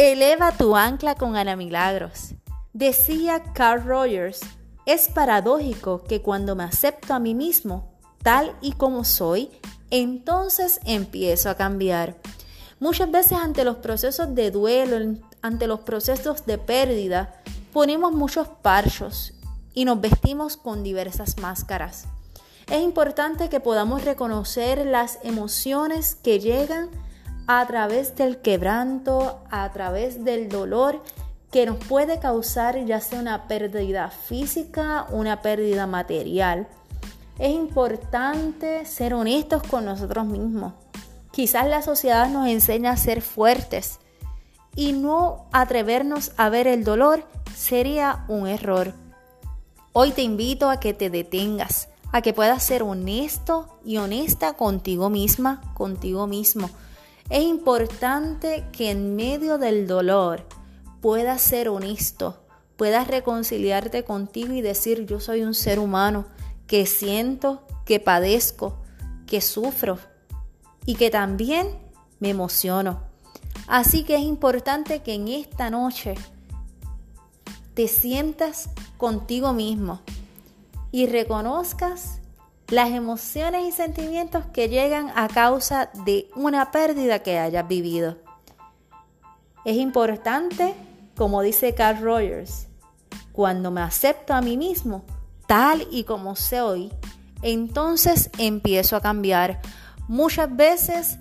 Eleva tu ancla con Ana Milagros. Decía Carl Rogers, es paradójico que cuando me acepto a mí mismo, tal y como soy, entonces empiezo a cambiar. Muchas veces ante los procesos de duelo, ante los procesos de pérdida, ponemos muchos parchos y nos vestimos con diversas máscaras. Es importante que podamos reconocer las emociones que llegan a través del quebranto, a través del dolor que nos puede causar ya sea una pérdida física, una pérdida material. Es importante ser honestos con nosotros mismos. Quizás la sociedad nos enseña a ser fuertes y no atrevernos a ver el dolor sería un error. Hoy te invito a que te detengas, a que puedas ser honesto y honesta contigo misma, contigo mismo es importante que en medio del dolor puedas ser honesto, puedas reconciliarte contigo y decir yo soy un ser humano que siento, que padezco, que sufro y que también me emociono. Así que es importante que en esta noche te sientas contigo mismo y reconozcas las emociones y sentimientos que llegan a causa de una pérdida que hayas vivido. Es importante, como dice Carl Rogers, cuando me acepto a mí mismo tal y como soy, entonces empiezo a cambiar. Muchas veces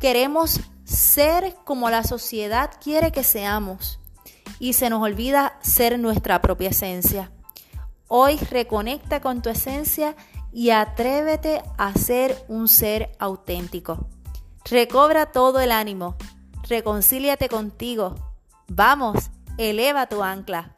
queremos ser como la sociedad quiere que seamos y se nos olvida ser nuestra propia esencia. Hoy reconecta con tu esencia y atrévete a ser un ser auténtico. Recobra todo el ánimo, reconcíliate contigo. Vamos, eleva tu ancla.